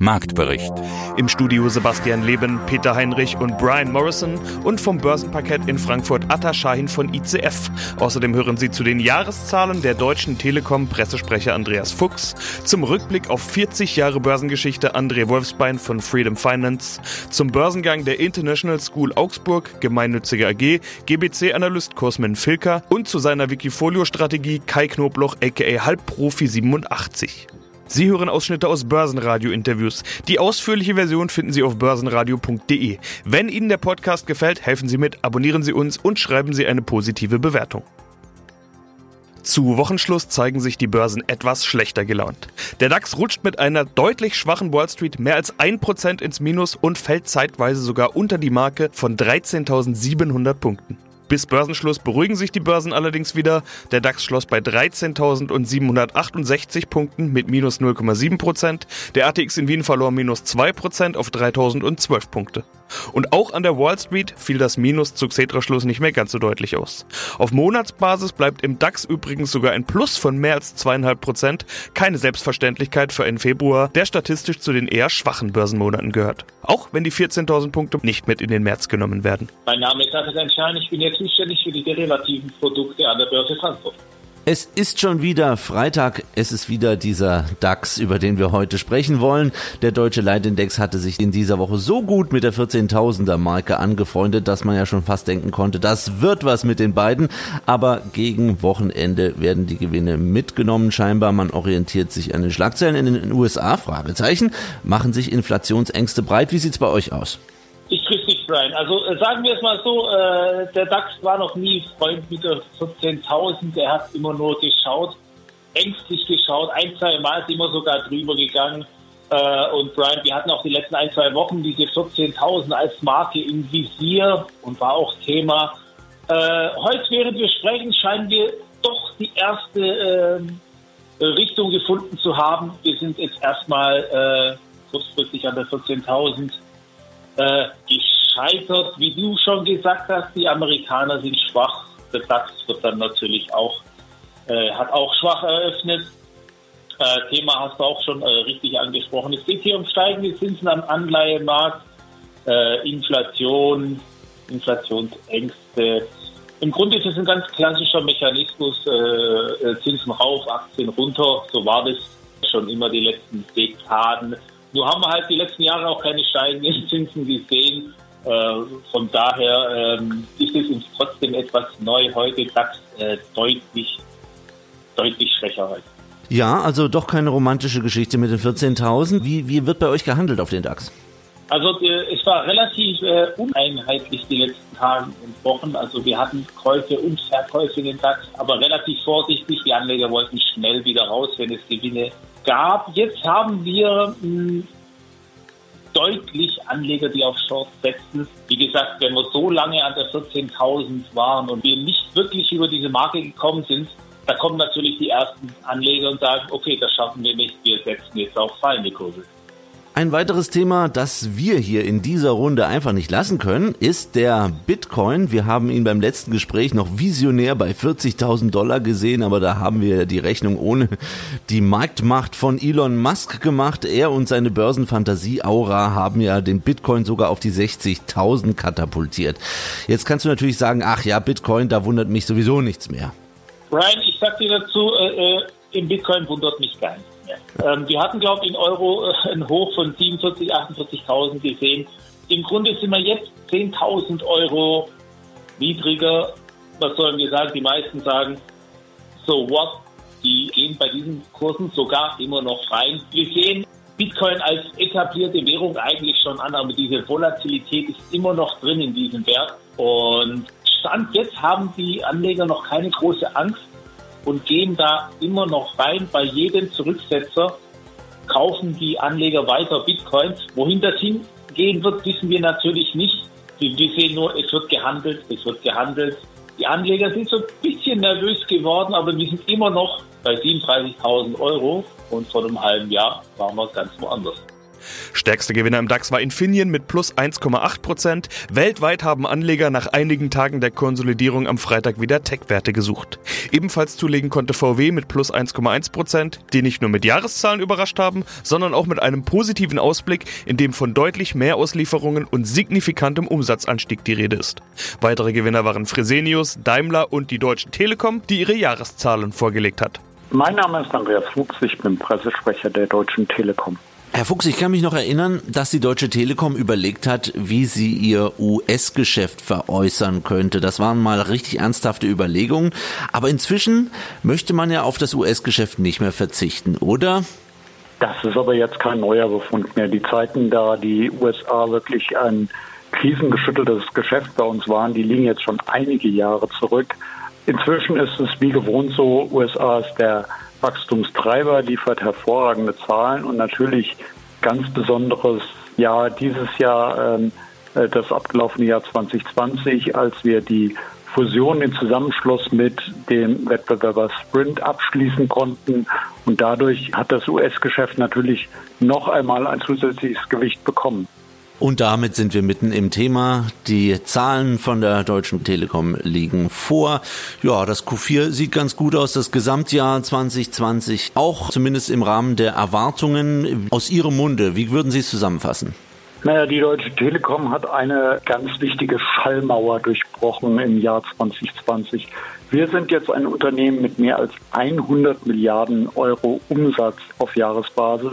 Marktbericht. Im Studio Sebastian Leben, Peter Heinrich und Brian Morrison und vom Börsenparkett in Frankfurt Atta Shahin von ICF. Außerdem hören Sie zu den Jahreszahlen der Deutschen Telekom Pressesprecher Andreas Fuchs, zum Rückblick auf 40 Jahre Börsengeschichte André Wolfsbein von Freedom Finance, zum Börsengang der International School Augsburg, gemeinnützige AG, GBC-Analyst Cosmin Filker und zu seiner Wikifolio-Strategie Kai Knobloch aka Halbprofi 87. Sie hören Ausschnitte aus Börsenradio-Interviews. Die ausführliche Version finden Sie auf börsenradio.de. Wenn Ihnen der Podcast gefällt, helfen Sie mit, abonnieren Sie uns und schreiben Sie eine positive Bewertung. Zu Wochenschluss zeigen sich die Börsen etwas schlechter gelaunt. Der DAX rutscht mit einer deutlich schwachen Wall Street mehr als 1% ins Minus und fällt zeitweise sogar unter die Marke von 13.700 Punkten. Bis Börsenschluss beruhigen sich die Börsen allerdings wieder. Der DAX schloss bei 13.768 Punkten mit minus 0,7% Der ATX in Wien verlor minus 2% auf 3.012 Punkte. Und auch an der Wall Street fiel das Minus zu Xetra-Schluss nicht mehr ganz so deutlich aus. Auf Monatsbasis bleibt im DAX übrigens sogar ein Plus von mehr als 2,5% Keine Selbstverständlichkeit für einen Februar, der statistisch zu den eher schwachen Börsenmonaten gehört. Auch wenn die 14.000 Punkte nicht mit in den März genommen werden. Mein Name ist David Schein, ich bin jetzt zuständig für die derivativen Produkte an der Börse Frankfurt. Es ist schon wieder Freitag, es ist wieder dieser DAX, über den wir heute sprechen wollen. Der deutsche Leitindex hatte sich in dieser Woche so gut mit der 14.000er Marke angefreundet, dass man ja schon fast denken konnte, das wird was mit den beiden. Aber gegen Wochenende werden die Gewinne mitgenommen scheinbar. Man orientiert sich an den Schlagzeilen in den USA, Fragezeichen. Machen sich Inflationsängste breit? Wie sieht's bei euch aus? Ich Brian. Also äh, sagen wir es mal so, äh, der DAX war noch nie Freund mit der 14.000. Er hat immer nur geschaut, ängstlich geschaut. Ein, zwei Mal ist immer sogar drüber gegangen. Äh, und Brian, wir hatten auch die letzten ein, zwei Wochen diese 14.000 als Marke im Visier und war auch Thema. Äh, heute, während wir sprechen, scheinen wir doch die erste ähm, Richtung gefunden zu haben. Wir sind jetzt erstmal äh, kurzfristig an der 14.000 äh, gescheitert. Wie du schon gesagt hast, die Amerikaner sind schwach. Der DAX wird dann natürlich auch, äh, hat auch schwach eröffnet. Äh, Thema hast du auch schon äh, richtig angesprochen. Es geht hier um steigende Zinsen am Anleihemarkt, äh, Inflation, Inflationsängste. Im Grunde ist es ein ganz klassischer Mechanismus, äh, äh, Zinsen rauf, Aktien runter. So war das schon immer die letzten Dekaden. Nur haben wir halt die letzten Jahre auch keine steigenden Zinsen gesehen. Äh, von daher ähm, ist es uns trotzdem etwas neu heute. DAX äh, deutlich, deutlich schwächer heute. Ja, also doch keine romantische Geschichte mit den 14.000. Wie, wie wird bei euch gehandelt auf den DAX? Also äh, es war relativ äh, uneinheitlich die letzten Tage und Wochen. Also wir hatten Käufe und Verkäufe in den DAX, aber relativ vorsichtig. Die Anleger wollten schnell wieder raus, wenn es Gewinne gab. Jetzt haben wir mh, deutlich Anleger, die auf Short setzen. Wie gesagt, wenn wir so lange an der 14.000 waren und wir nicht wirklich über diese Marke gekommen sind, da kommen natürlich die ersten Anleger und sagen, okay, das schaffen wir nicht, wir setzen jetzt auf fallende Kurse. Ein weiteres Thema, das wir hier in dieser Runde einfach nicht lassen können, ist der Bitcoin. Wir haben ihn beim letzten Gespräch noch visionär bei 40.000 Dollar gesehen, aber da haben wir die Rechnung ohne die Marktmacht von Elon Musk gemacht. Er und seine Börsenfantasie-Aura haben ja den Bitcoin sogar auf die 60.000 katapultiert. Jetzt kannst du natürlich sagen, ach ja, Bitcoin, da wundert mich sowieso nichts mehr. Brian, ich sag dir dazu, äh, äh, im Bitcoin wundert mich gar nichts. Ähm, wir hatten, glaube ich, in Euro äh, einen Hoch von 47.000, 48.000 gesehen. Im Grunde sind wir jetzt 10.000 Euro niedriger. Was sollen wir sagen? Die meisten sagen, so what? Die gehen bei diesen Kursen sogar immer noch rein. Wir sehen Bitcoin als etablierte Währung eigentlich schon an, aber diese Volatilität ist immer noch drin in diesem Wert. Und Stand jetzt haben die Anleger noch keine große Angst und gehen da immer noch rein. Bei jedem Zurücksetzer kaufen die Anleger weiter Bitcoins. Wohin das hingehen wird, wissen wir natürlich nicht. Wir sehen nur, es wird gehandelt, es wird gehandelt. Die Anleger sind so ein bisschen nervös geworden, aber wir sind immer noch bei 37.000 Euro und vor einem halben Jahr waren wir ganz woanders. Stärkster Gewinner im DAX war Infineon mit plus 1,8 Prozent. Weltweit haben Anleger nach einigen Tagen der Konsolidierung am Freitag wieder Tech-Werte gesucht. Ebenfalls zulegen konnte VW mit plus 1,1 Prozent, die nicht nur mit Jahreszahlen überrascht haben, sondern auch mit einem positiven Ausblick, in dem von deutlich mehr Auslieferungen und signifikantem Umsatzanstieg die Rede ist. Weitere Gewinner waren Fresenius, Daimler und die Deutsche Telekom, die ihre Jahreszahlen vorgelegt hat. Mein Name ist Andreas Fuchs, ich bin Pressesprecher der Deutschen Telekom. Herr Fuchs, ich kann mich noch erinnern, dass die Deutsche Telekom überlegt hat, wie sie ihr US-Geschäft veräußern könnte. Das waren mal richtig ernsthafte Überlegungen. Aber inzwischen möchte man ja auf das US-Geschäft nicht mehr verzichten, oder? Das ist aber jetzt kein neuer Befund mehr. Die Zeiten, da die USA wirklich ein krisengeschütteltes Geschäft bei uns waren, die liegen jetzt schon einige Jahre zurück. Inzwischen ist es wie gewohnt so, USA ist der Wachstumstreiber, liefert hervorragende Zahlen und natürlich ganz besonderes Jahr dieses Jahr, ähm, äh, das abgelaufene Jahr 2020, als wir die Fusion, den Zusammenschluss mit dem Wettbewerber Sprint abschließen konnten. Und dadurch hat das US-Geschäft natürlich noch einmal ein zusätzliches Gewicht bekommen. Und damit sind wir mitten im Thema. Die Zahlen von der Deutschen Telekom liegen vor. Ja, das Q4 sieht ganz gut aus. Das Gesamtjahr 2020 auch zumindest im Rahmen der Erwartungen. Aus Ihrem Munde, wie würden Sie es zusammenfassen? Naja, die Deutsche Telekom hat eine ganz wichtige Schallmauer durchbrochen im Jahr 2020. Wir sind jetzt ein Unternehmen mit mehr als 100 Milliarden Euro Umsatz auf Jahresbasis.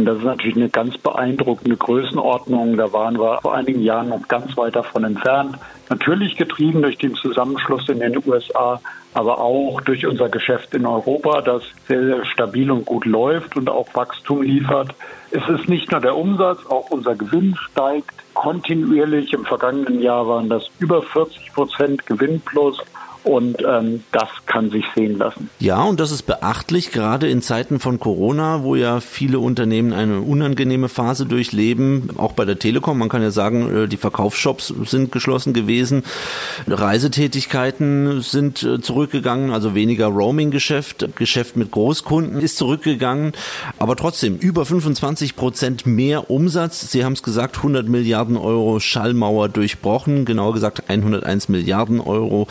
Und das ist natürlich eine ganz beeindruckende Größenordnung. Da waren wir vor einigen Jahren noch ganz weit davon entfernt. Natürlich getrieben durch den Zusammenschluss in den USA, aber auch durch unser Geschäft in Europa, das sehr, sehr stabil und gut läuft und auch Wachstum liefert. Es ist nicht nur der Umsatz, auch unser Gewinn steigt kontinuierlich. Im vergangenen Jahr waren das über 40 Prozent Gewinn plus. Und ähm, das kann sich sehen lassen. Ja, und das ist beachtlich, gerade in Zeiten von Corona, wo ja viele Unternehmen eine unangenehme Phase durchleben. Auch bei der Telekom, man kann ja sagen, äh, die Verkaufsshops sind geschlossen gewesen. Reisetätigkeiten sind äh, zurückgegangen, also weniger Roaming-Geschäft. Geschäft mit Großkunden ist zurückgegangen. Aber trotzdem, über 25 Prozent mehr Umsatz. Sie haben es gesagt, 100 Milliarden Euro Schallmauer durchbrochen. Genauer gesagt 101 Milliarden Euro.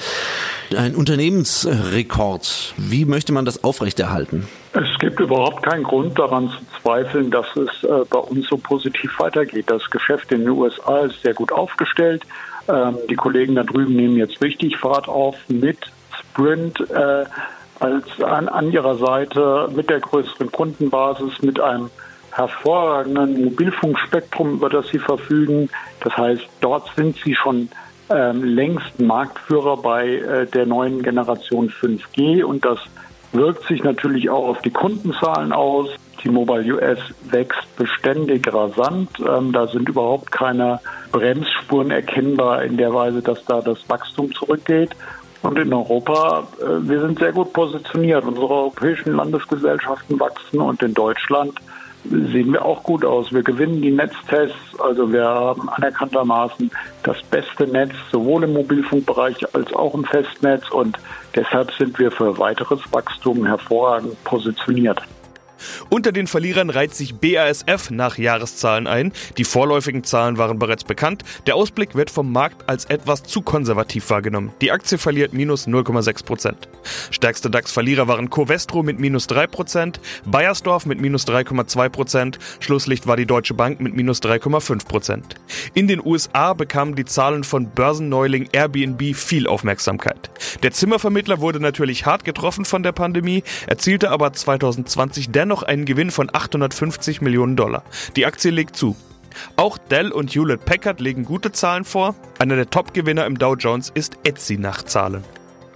Ein Unternehmensrekord. Wie möchte man das aufrechterhalten? Es gibt überhaupt keinen Grund daran zu zweifeln, dass es äh, bei uns so positiv weitergeht. Das Geschäft in den USA ist sehr gut aufgestellt. Ähm, die Kollegen da drüben nehmen jetzt richtig Fahrt auf mit Sprint äh, als an, an ihrer Seite, mit der größeren Kundenbasis, mit einem hervorragenden Mobilfunkspektrum, über das sie verfügen. Das heißt, dort sind sie schon ähm, längst Marktführer bei äh, der neuen Generation 5G und das wirkt sich natürlich auch auf die Kundenzahlen aus. T-Mobile US wächst beständig rasant. Ähm, da sind überhaupt keine Bremsspuren erkennbar in der Weise, dass da das Wachstum zurückgeht. Und in Europa, äh, wir sind sehr gut positioniert. Unsere europäischen Landesgesellschaften wachsen und in Deutschland sehen wir auch gut aus. Wir gewinnen die Netztests, also wir haben anerkanntermaßen das beste Netz sowohl im Mobilfunkbereich als auch im Festnetz und deshalb sind wir für weiteres Wachstum hervorragend positioniert. Unter den Verlierern reiht sich BASF nach Jahreszahlen ein. Die vorläufigen Zahlen waren bereits bekannt. Der Ausblick wird vom Markt als etwas zu konservativ wahrgenommen. Die Aktie verliert minus 0,6 Prozent. Stärkste DAX-Verlierer waren Covestro mit minus 3 Prozent, Bayersdorf mit minus 3,2 Prozent, Schlusslicht war die Deutsche Bank mit minus 3,5 Prozent. In den USA bekamen die Zahlen von Börsenneuling Airbnb viel Aufmerksamkeit. Der Zimmervermittler wurde natürlich hart getroffen von der Pandemie, erzielte aber 2020 dennoch dennoch einen Gewinn von 850 Millionen Dollar. Die Aktie legt zu. Auch Dell und Hewlett Packard legen gute Zahlen vor. Einer der Top-Gewinner im Dow Jones ist Etsy nach Zahlen.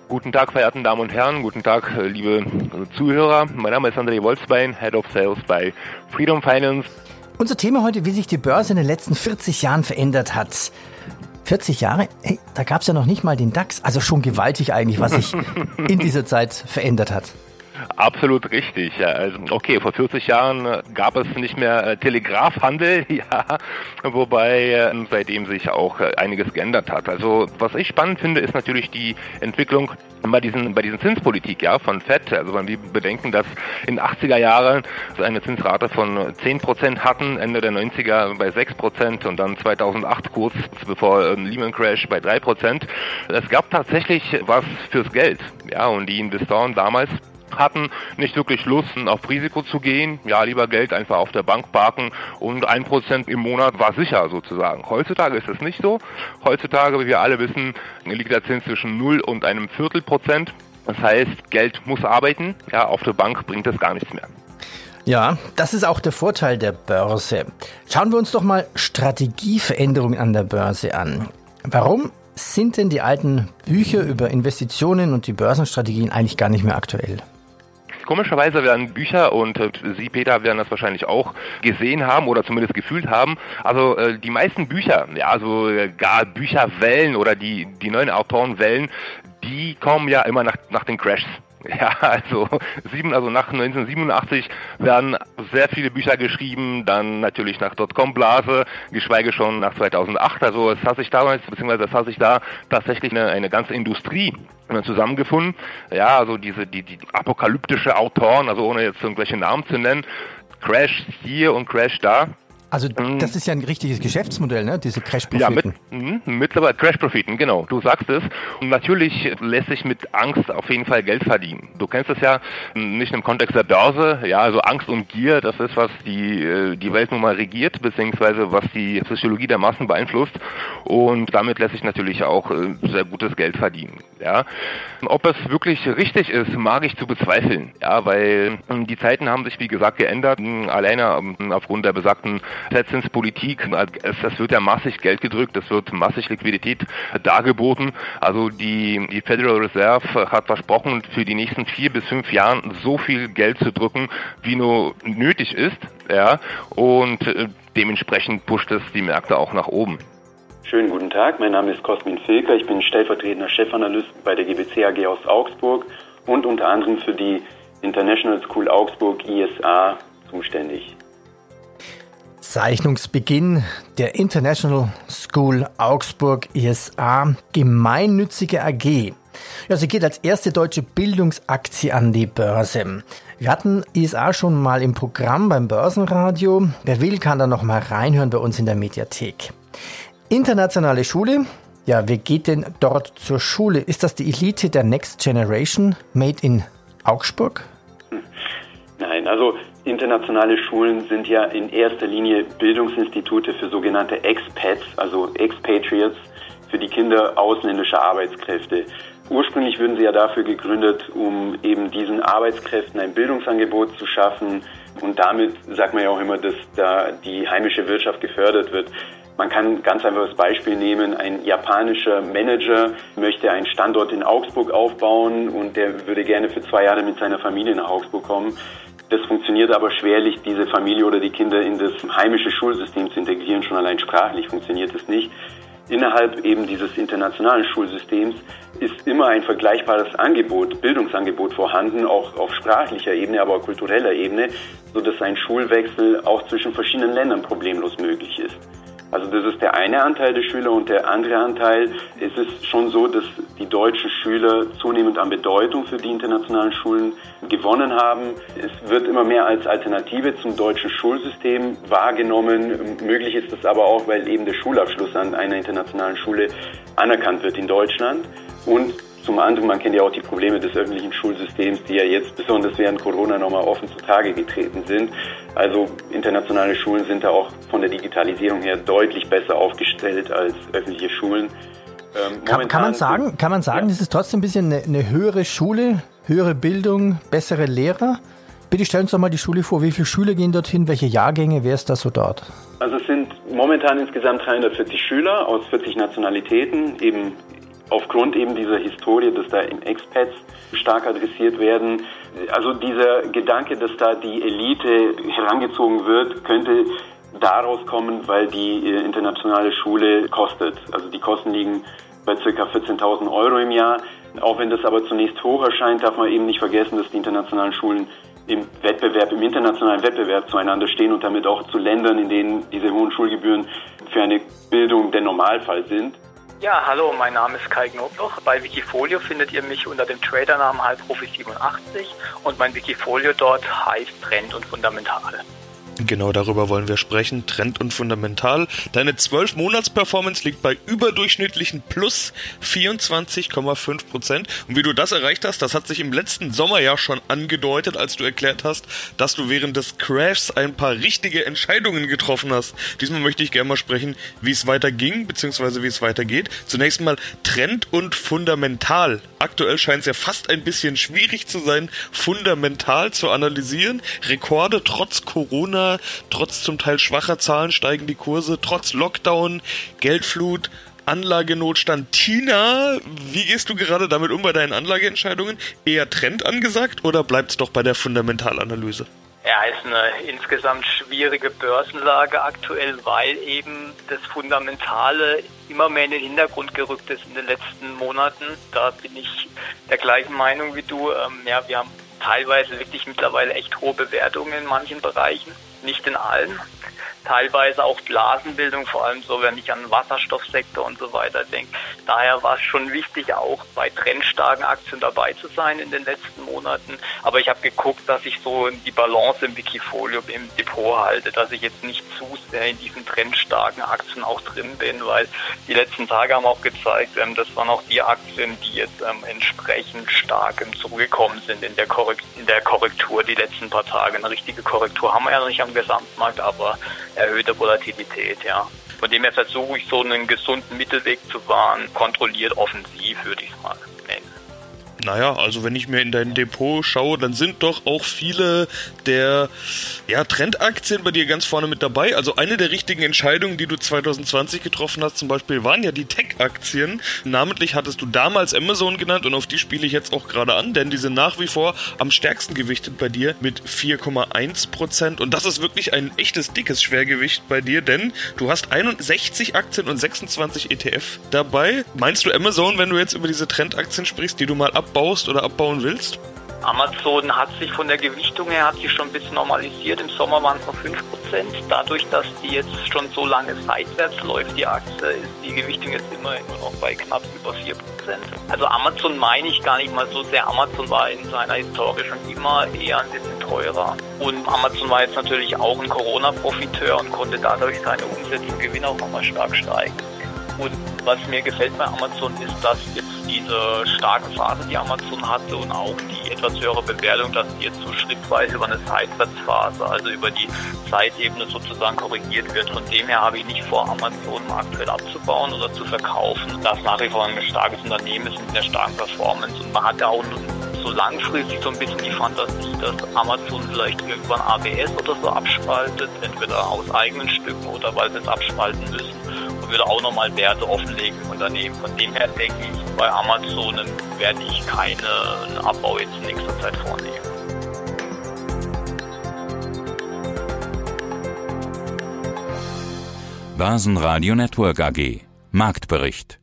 Guten Tag, verehrten Damen und Herren. Guten Tag, äh, liebe Zuhörer. Mein Name ist André Wolfsbein, Head of Sales bei Freedom Finance. Unser Thema heute, wie sich die Börse in den letzten 40 Jahren verändert hat. 40 Jahre? Hey, da gab es ja noch nicht mal den DAX. Also schon gewaltig eigentlich, was sich in dieser Zeit verändert hat. Absolut richtig. Also, okay, vor 40 Jahren äh, gab es nicht mehr äh, Telegrafhandel, ja, wobei äh, seitdem sich auch einiges geändert hat. Also was ich spannend finde, ist natürlich die Entwicklung bei diesen, bei diesen Zinspolitik ja, von FED. Also wenn wir bedenken, dass in 80er Jahren eine Zinsrate von 10 Prozent hatten, Ende der 90er bei 6 Prozent und dann 2008 kurz bevor ähm, Lehman Crash bei 3 Prozent. Es gab tatsächlich was fürs Geld. Ja, und die Investoren damals hatten nicht wirklich Lust, auf Risiko zu gehen. Ja, lieber Geld einfach auf der Bank parken und ein Prozent im Monat war sicher sozusagen. Heutzutage ist es nicht so. Heutzutage, wie wir alle wissen, liegt der Zins zwischen 0 und einem Viertel Prozent. Das heißt, Geld muss arbeiten. Ja, auf der Bank bringt es gar nichts mehr. Ja, das ist auch der Vorteil der Börse. Schauen wir uns doch mal Strategieveränderungen an der Börse an. Warum sind denn die alten Bücher über Investitionen und die Börsenstrategien eigentlich gar nicht mehr aktuell? Komischerweise werden Bücher und äh, Sie, Peter, werden das wahrscheinlich auch gesehen haben oder zumindest gefühlt haben. Also äh, die meisten Bücher, ja, also äh, gar Bücherwellen oder die, die neuen Autorenwellen, die kommen ja immer nach, nach den Crashs. Ja, also, sieben, also nach 1987 werden sehr viele Bücher geschrieben, dann natürlich nach Dotcom-Blase, geschweige schon nach 2008. Also es hat sich damals, beziehungsweise es hat sich da tatsächlich eine, eine ganze Industrie zusammengefunden. Ja, also diese die, die apokalyptische Autoren, also ohne jetzt irgendwelche Namen zu nennen, Crash hier und Crash da. Also mhm. das ist ja ein richtiges Geschäftsmodell, ne? diese Crash-Profiten. Ja, mit, mh, mittlerweile Crash-Profiten, genau. Du sagst es. Und natürlich lässt sich mit Angst auf jeden Fall Geld verdienen. Du kennst es ja nicht im Kontext der Börse. Ja, also Angst und Gier, das ist, was die, äh, die Welt nun mal regiert, beziehungsweise was die Psychologie der Massen beeinflusst. Und damit lässt sich natürlich auch äh, sehr gutes Geld verdienen. Ja. Ob es wirklich richtig ist, mag ich zu bezweifeln. Ja, weil ähm, die Zeiten haben sich, wie gesagt, geändert. Alleine ähm, aufgrund der besagten Zinspolitik. Es, wird ja massig Geld gedrückt, es wird massig Liquidität dargeboten. Also die, die Federal Reserve hat versprochen, für die nächsten vier bis fünf Jahren so viel Geld zu drücken, wie nur nötig ist. Ja, und äh, dementsprechend pusht es die Märkte auch nach oben. Schönen guten Tag, mein Name ist Cosmin Filker, ich bin stellvertretender Chefanalyst bei der GBC AG aus Augsburg und unter anderem für die International School Augsburg ISA zuständig. Zeichnungsbeginn der International School Augsburg ISA Gemeinnützige AG. Ja, sie geht als erste deutsche Bildungsaktie an die Börse. Wir hatten ISA schon mal im Programm beim Börsenradio. Wer will, kann da noch mal reinhören bei uns in der Mediathek. Internationale Schule. Ja, wer geht denn dort zur Schule? Ist das die Elite der Next Generation made in Augsburg? Nein, also Internationale Schulen sind ja in erster Linie Bildungsinstitute für sogenannte Expats, also Expatriates, für die Kinder ausländischer Arbeitskräfte. Ursprünglich wurden sie ja dafür gegründet, um eben diesen Arbeitskräften ein Bildungsangebot zu schaffen. Und damit sagt man ja auch immer, dass da die heimische Wirtschaft gefördert wird. Man kann ganz einfach das Beispiel nehmen, ein japanischer Manager möchte einen Standort in Augsburg aufbauen und der würde gerne für zwei Jahre mit seiner Familie nach Augsburg kommen. Das funktioniert aber schwerlich, diese Familie oder die Kinder in das heimische Schulsystem zu integrieren. Schon allein sprachlich funktioniert es nicht. Innerhalb eben dieses internationalen Schulsystems ist immer ein vergleichbares Angebot, Bildungsangebot vorhanden, auch auf sprachlicher Ebene, aber auch kultureller Ebene, sodass ein Schulwechsel auch zwischen verschiedenen Ländern problemlos möglich ist. Also das ist der eine Anteil der Schüler und der andere Anteil, es ist schon so, dass die deutschen Schüler zunehmend an Bedeutung für die internationalen Schulen gewonnen haben. Es wird immer mehr als Alternative zum deutschen Schulsystem wahrgenommen. Möglich ist das aber auch, weil eben der Schulabschluss an einer internationalen Schule anerkannt wird in Deutschland. Und zum anderen, man kennt ja auch die Probleme des öffentlichen Schulsystems, die ja jetzt besonders während Corona nochmal offen zutage getreten sind. Also internationale Schulen sind da auch von der Digitalisierung her deutlich besser aufgestellt als öffentliche Schulen. Ähm, kann, kann, man sagen, kann man sagen, ja. das ist trotzdem ein bisschen eine, eine höhere Schule, höhere Bildung, bessere Lehrer? Bitte stellen Sie doch mal die Schule vor. Wie viele Schüler gehen dorthin? Welche Jahrgänge? Wer ist da so dort? Also es sind momentan insgesamt 340 Schüler aus 40 Nationalitäten, eben aufgrund eben dieser Historie, dass da Expats stark adressiert werden. Also dieser Gedanke, dass da die Elite herangezogen wird, könnte daraus kommen, weil die äh, internationale Schule kostet. Also die Kosten liegen bei ca. 14.000 Euro im Jahr. Auch wenn das aber zunächst hoch erscheint, darf man eben nicht vergessen, dass die internationalen Schulen im Wettbewerb, im internationalen Wettbewerb zueinander stehen und damit auch zu Ländern, in denen diese hohen Schulgebühren für eine Bildung der Normalfall sind. Ja, hallo, mein Name ist Kai Knobloch. Bei Wikifolio findet ihr mich unter dem Tradernamen Halbprofi87 und mein Wikifolio dort heißt Trend und Fundamental. Genau darüber wollen wir sprechen. Trend und fundamental. Deine 12-Monats-Performance liegt bei überdurchschnittlichen plus 24,5 Prozent. Und wie du das erreicht hast, das hat sich im letzten Sommer ja schon angedeutet, als du erklärt hast, dass du während des Crashs ein paar richtige Entscheidungen getroffen hast. Diesmal möchte ich gerne mal sprechen, wie es weiterging, beziehungsweise wie es weitergeht. Zunächst mal Trend und fundamental. Aktuell scheint es ja fast ein bisschen schwierig zu sein, fundamental zu analysieren. Rekorde trotz Corona trotz zum Teil schwacher Zahlen steigen die Kurse, trotz Lockdown, Geldflut, Anlagenotstand. Tina, wie gehst du gerade damit um bei deinen Anlageentscheidungen? Eher Trend angesagt oder bleibt es doch bei der Fundamentalanalyse? Ja, ist eine insgesamt schwierige Börsenlage aktuell, weil eben das Fundamentale immer mehr in den Hintergrund gerückt ist in den letzten Monaten. Da bin ich der gleichen Meinung wie du. Ähm, ja, wir haben teilweise wirklich mittlerweile echt hohe Bewertungen in manchen Bereichen, nicht in allen teilweise auch Blasenbildung, vor allem so, wenn ich an den Wasserstoffsektor und so weiter denke. Daher war es schon wichtig, auch bei trendstarken Aktien dabei zu sein in den letzten Monaten. Aber ich habe geguckt, dass ich so die Balance im Wikifolio im Depot halte, dass ich jetzt nicht zu sehr in diesen trendstarken Aktien auch drin bin, weil die letzten Tage haben auch gezeigt, ähm, das waren auch die Aktien, die jetzt ähm, entsprechend stark zurückgekommen sind in der, in der Korrektur die letzten paar Tage. Eine richtige Korrektur haben wir ja nicht am Gesamtmarkt, aber erhöhte Volatilität, ja. Von dem her versuche ich so einen gesunden Mittelweg zu wahren, kontrolliert offensiv, würde ich nennen. Naja, also wenn ich mir in dein Depot schaue, dann sind doch auch viele der ja, Trendaktien bei dir ganz vorne mit dabei. Also eine der richtigen Entscheidungen, die du 2020 getroffen hast, zum Beispiel, waren ja die Tech-Aktien. Namentlich hattest du damals Amazon genannt und auf die spiele ich jetzt auch gerade an, denn die sind nach wie vor am stärksten gewichtet bei dir mit 4,1 Prozent. Und das ist wirklich ein echtes dickes Schwergewicht bei dir, denn du hast 61 Aktien und 26 ETF dabei. Meinst du Amazon, wenn du jetzt über diese Trendaktien sprichst, die du mal ab abbaust oder abbauen willst? Amazon hat sich von der Gewichtung her hat sich schon ein bisschen normalisiert. Im Sommer waren es noch 5%. Dadurch, dass die jetzt schon so lange seitwärts läuft, die Aktie, ist die Gewichtung jetzt immer nur noch bei knapp über 4%. Also Amazon meine ich gar nicht mal so sehr. Amazon war in seiner Historie schon immer eher ein bisschen teurer. Und Amazon war jetzt natürlich auch ein Corona-Profiteur und konnte dadurch seine Umsätze und Gewinne auch nochmal stark steigen. Und was mir gefällt bei Amazon ist, dass jetzt diese starke Phase, die Amazon hatte und auch die etwas höhere Bewertung, dass die jetzt so schrittweise über eine Seitwärtsphase, also über die Zeitebene sozusagen korrigiert wird. Von dem her habe ich nicht vor, Amazon aktuell abzubauen oder zu verkaufen. Das nach wie vor ein starkes Unternehmen ist mit einer starken Performance und man hat ja auch so langfristig so ein bisschen die Fantasie, dass Amazon vielleicht irgendwann ABS oder so abspaltet, entweder aus eigenen Stücken oder weil sie es abspalten müssen würde auch nochmal Werte offenlegen im Unternehmen. Von dem her denke ich, bei Amazon werde ich keinen Abbau jetzt in nächster Zeit vornehmen. Basen Radio Network AG Marktbericht